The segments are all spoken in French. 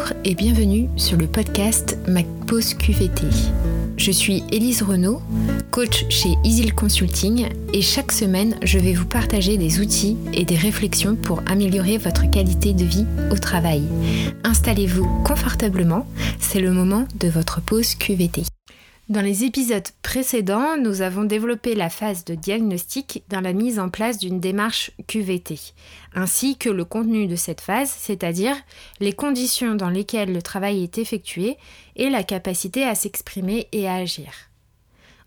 Bonjour et bienvenue sur le podcast Ma Pause QVT. Je suis Élise Renaud, coach chez Easy Consulting et chaque semaine je vais vous partager des outils et des réflexions pour améliorer votre qualité de vie au travail. Installez-vous confortablement, c'est le moment de votre pause QVT. Dans les épisodes précédents, nous avons développé la phase de diagnostic dans la mise en place d'une démarche QVT, ainsi que le contenu de cette phase, c'est-à-dire les conditions dans lesquelles le travail est effectué et la capacité à s'exprimer et à agir.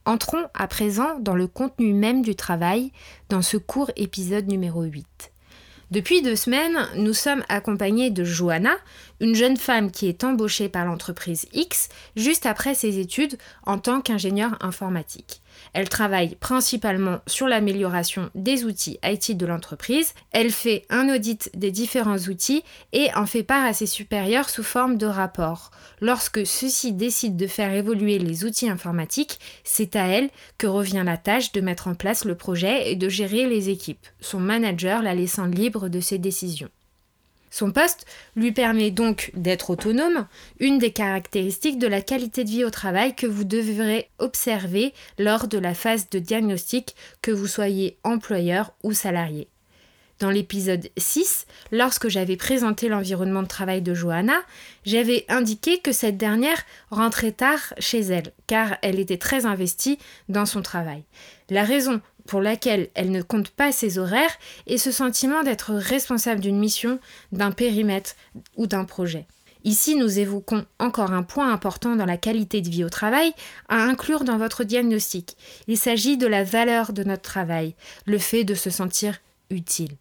Entrons à présent dans le contenu même du travail dans ce court épisode numéro 8. Depuis deux semaines, nous sommes accompagnés de Johanna, une jeune femme qui est embauchée par l'entreprise X juste après ses études en tant qu'ingénieure informatique. Elle travaille principalement sur l'amélioration des outils IT de l'entreprise. Elle fait un audit des différents outils et en fait part à ses supérieurs sous forme de rapport. Lorsque ceux-ci décident de faire évoluer les outils informatiques, c'est à elle que revient la tâche de mettre en place le projet et de gérer les équipes, son manager la laissant libre de ses décisions. Son poste lui permet donc d'être autonome, une des caractéristiques de la qualité de vie au travail que vous devrez observer lors de la phase de diagnostic, que vous soyez employeur ou salarié. Dans l'épisode 6, lorsque j'avais présenté l'environnement de travail de Johanna, j'avais indiqué que cette dernière rentrait tard chez elle, car elle était très investie dans son travail. La raison pour laquelle elle ne compte pas ses horaires et ce sentiment d'être responsable d'une mission, d'un périmètre ou d'un projet. Ici, nous évoquons encore un point important dans la qualité de vie au travail à inclure dans votre diagnostic. Il s'agit de la valeur de notre travail, le fait de se sentir utile.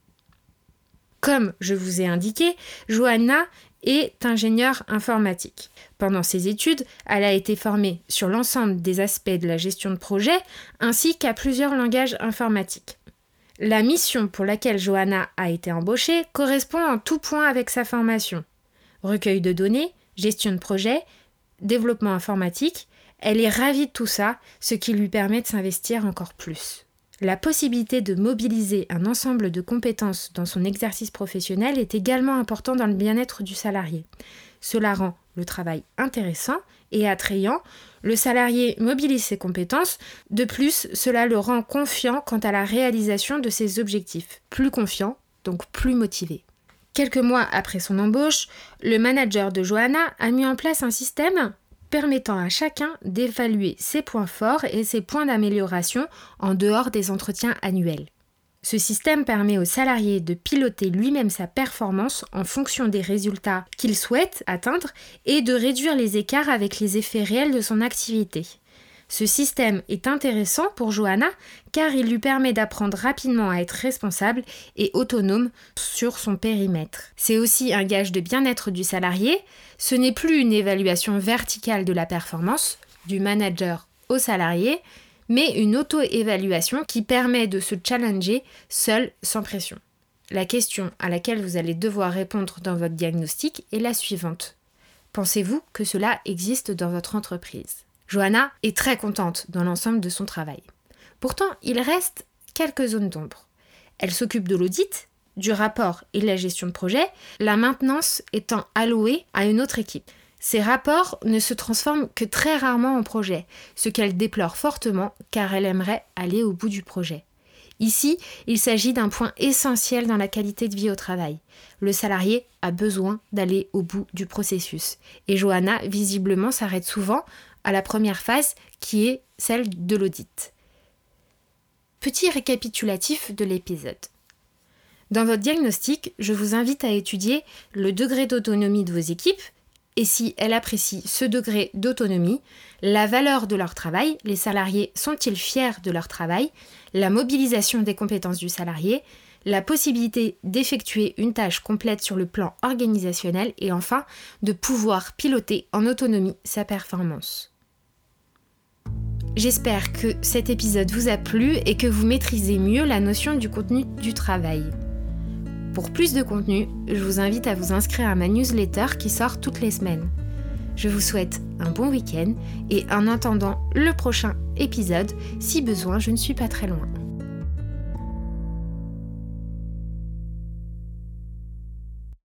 Comme je vous ai indiqué, Johanna est ingénieure informatique. Pendant ses études, elle a été formée sur l'ensemble des aspects de la gestion de projet ainsi qu'à plusieurs langages informatiques. La mission pour laquelle Johanna a été embauchée correspond en tout point avec sa formation. Recueil de données, gestion de projet, développement informatique, elle est ravie de tout ça, ce qui lui permet de s'investir encore plus. La possibilité de mobiliser un ensemble de compétences dans son exercice professionnel est également important dans le bien-être du salarié. Cela rend le travail intéressant et attrayant. Le salarié mobilise ses compétences. De plus, cela le rend confiant quant à la réalisation de ses objectifs. Plus confiant, donc plus motivé. Quelques mois après son embauche, le manager de Johanna a mis en place un système permettant à chacun d'évaluer ses points forts et ses points d'amélioration en dehors des entretiens annuels. Ce système permet au salarié de piloter lui-même sa performance en fonction des résultats qu'il souhaite atteindre et de réduire les écarts avec les effets réels de son activité. Ce système est intéressant pour Johanna car il lui permet d'apprendre rapidement à être responsable et autonome sur son périmètre. C'est aussi un gage de bien-être du salarié. Ce n'est plus une évaluation verticale de la performance du manager au salarié, mais une auto-évaluation qui permet de se challenger seul sans pression. La question à laquelle vous allez devoir répondre dans votre diagnostic est la suivante. Pensez-vous que cela existe dans votre entreprise? Johanna est très contente dans l'ensemble de son travail. Pourtant, il reste quelques zones d'ombre. Elle s'occupe de l'audit, du rapport et de la gestion de projet, la maintenance étant allouée à une autre équipe. Ces rapports ne se transforment que très rarement en projet, ce qu'elle déplore fortement car elle aimerait aller au bout du projet. Ici, il s'agit d'un point essentiel dans la qualité de vie au travail. Le salarié a besoin d'aller au bout du processus. Et Johanna, visiblement, s'arrête souvent à la première phase qui est celle de l'audit. Petit récapitulatif de l'épisode. Dans votre diagnostic, je vous invite à étudier le degré d'autonomie de vos équipes et si elles apprécient ce degré d'autonomie, la valeur de leur travail, les salariés sont-ils fiers de leur travail, la mobilisation des compétences du salarié, la possibilité d'effectuer une tâche complète sur le plan organisationnel et enfin de pouvoir piloter en autonomie sa performance. J'espère que cet épisode vous a plu et que vous maîtrisez mieux la notion du contenu du travail. Pour plus de contenu, je vous invite à vous inscrire à ma newsletter qui sort toutes les semaines. Je vous souhaite un bon week-end et en attendant le prochain épisode, si besoin, je ne suis pas très loin.